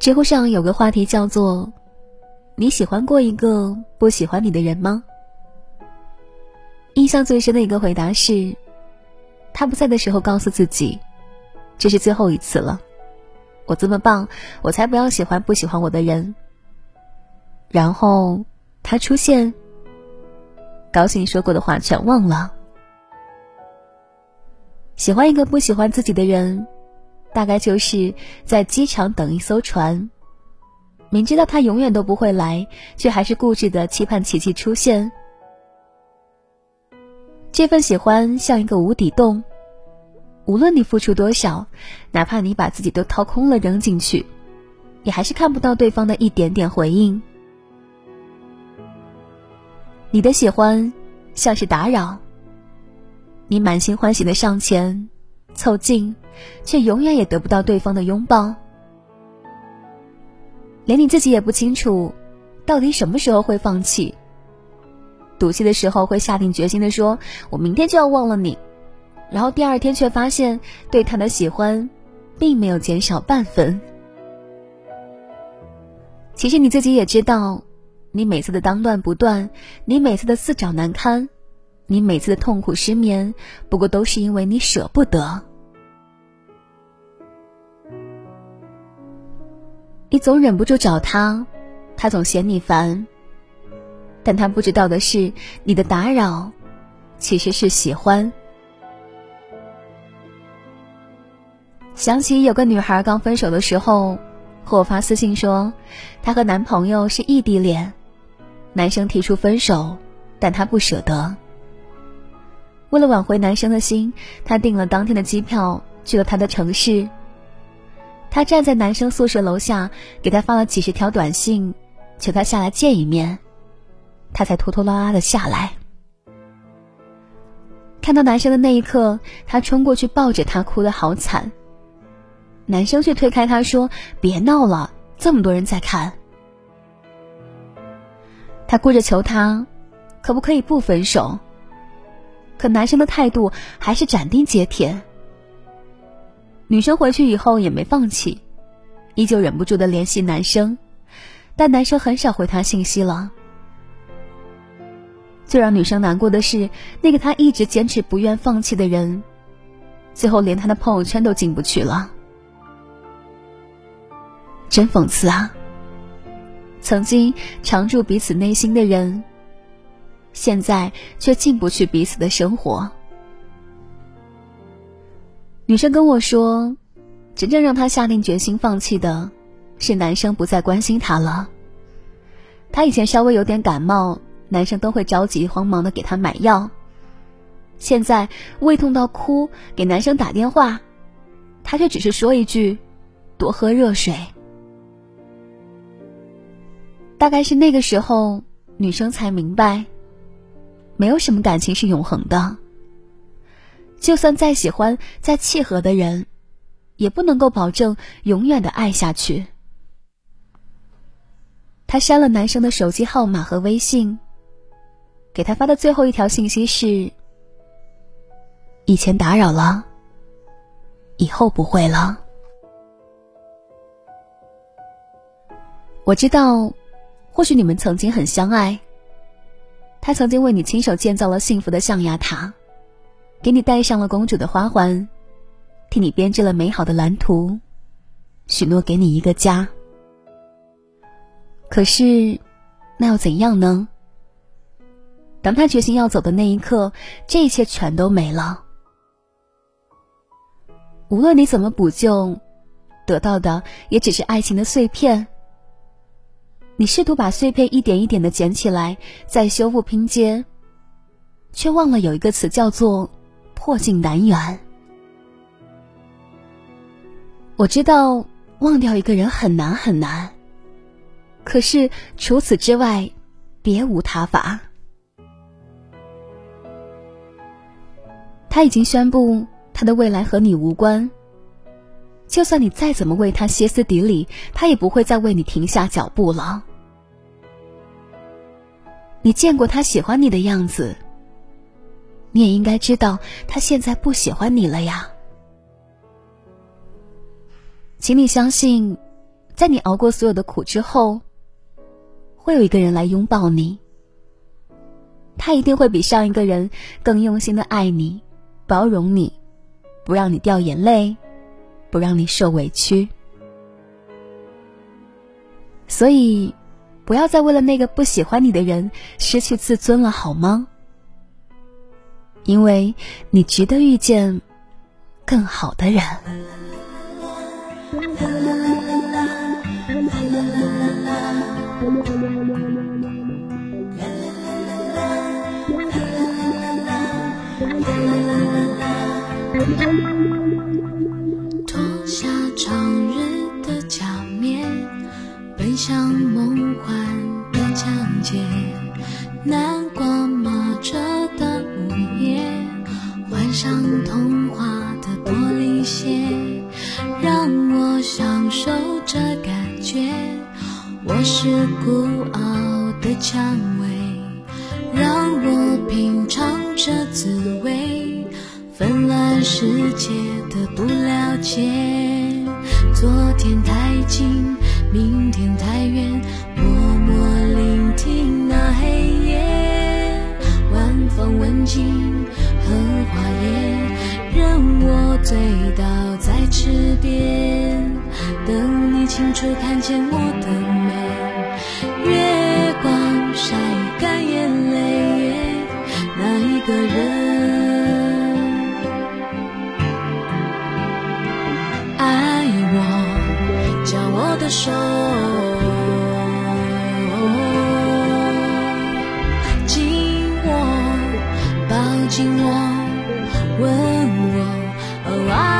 知乎上有个话题叫做“你喜欢过一个不喜欢你的人吗？”印象最深的一个回答是，他不在的时候告诉自己，这是最后一次了。我这么棒，我才不要喜欢不喜欢我的人。然后他出现，高兴说过的话全忘了。喜欢一个不喜欢自己的人。大概就是在机场等一艘船，明知道他永远都不会来，却还是固执的期盼奇迹出现。这份喜欢像一个无底洞，无论你付出多少，哪怕你把自己都掏空了扔进去，也还是看不到对方的一点点回应。你的喜欢像是打扰，你满心欢喜的上前凑近。却永远也得不到对方的拥抱，连你自己也不清楚，到底什么时候会放弃。赌气的时候会下定决心的说：“我明天就要忘了你。”然后第二天却发现对他的喜欢，并没有减少半分。其实你自己也知道，你每次的当断不断，你每次的自找难堪，你每次的痛苦失眠，不过都是因为你舍不得。你总忍不住找他，他总嫌你烦。但他不知道的是，你的打扰其实是喜欢。想起有个女孩刚分手的时候，和我发私信说，她和男朋友是异地恋，男生提出分手，但她不舍得。为了挽回男生的心，她订了当天的机票，去了他的城市。他站在男生宿舍楼下，给他发了几十条短信，求他下来见一面，他才拖拖拉拉的下来。看到男生的那一刻，他冲过去抱着他，哭得好惨。男生却推开他说：“别闹了，这么多人在看。”他哭着求他，可不可以不分手？可男生的态度还是斩钉截铁。女生回去以后也没放弃，依旧忍不住的联系男生，但男生很少回她信息了。最让女生难过的是，那个她一直坚持不愿放弃的人，最后连他的朋友圈都进不去了。真讽刺啊！曾经常驻彼此内心的人，现在却进不去彼此的生活。女生跟我说，真正让她下定决心放弃的，是男生不再关心她了。她以前稍微有点感冒，男生都会着急慌忙的给她买药。现在胃痛到哭，给男生打电话，他却只是说一句：“多喝热水。”大概是那个时候，女生才明白，没有什么感情是永恒的。就算再喜欢、再契合的人，也不能够保证永远的爱下去。他删了男生的手机号码和微信，给他发的最后一条信息是：“以前打扰了，以后不会了。”我知道，或许你们曾经很相爱。他曾经为你亲手建造了幸福的象牙塔。给你戴上了公主的花环，替你编织了美好的蓝图，许诺给你一个家。可是，那又怎样呢？当他决心要走的那一刻，这一切全都没了。无论你怎么补救，得到的也只是爱情的碎片。你试图把碎片一点一点的捡起来，再修复拼接，却忘了有一个词叫做。破镜难圆。我知道忘掉一个人很难很难，可是除此之外，别无他法。他已经宣布他的未来和你无关，就算你再怎么为他歇斯底里，他也不会再为你停下脚步了。你见过他喜欢你的样子。你也应该知道，他现在不喜欢你了呀。请你相信，在你熬过所有的苦之后，会有一个人来拥抱你。他一定会比上一个人更用心的爱你，包容你，不让你掉眼泪，不让你受委屈。所以，不要再为了那个不喜欢你的人失去自尊了，好吗？因为你值得遇见更好的人。我是孤傲的蔷薇，让我品尝这滋味。纷乱世界的不了解，昨天太近，明天太远，默默聆听那黑夜，晚风吻尽荷花叶，任我醉倒在池边，等你清楚看见我的美，月光晒干眼泪，那一个人爱我？牵我的。手，紧握，抱紧我，吻我。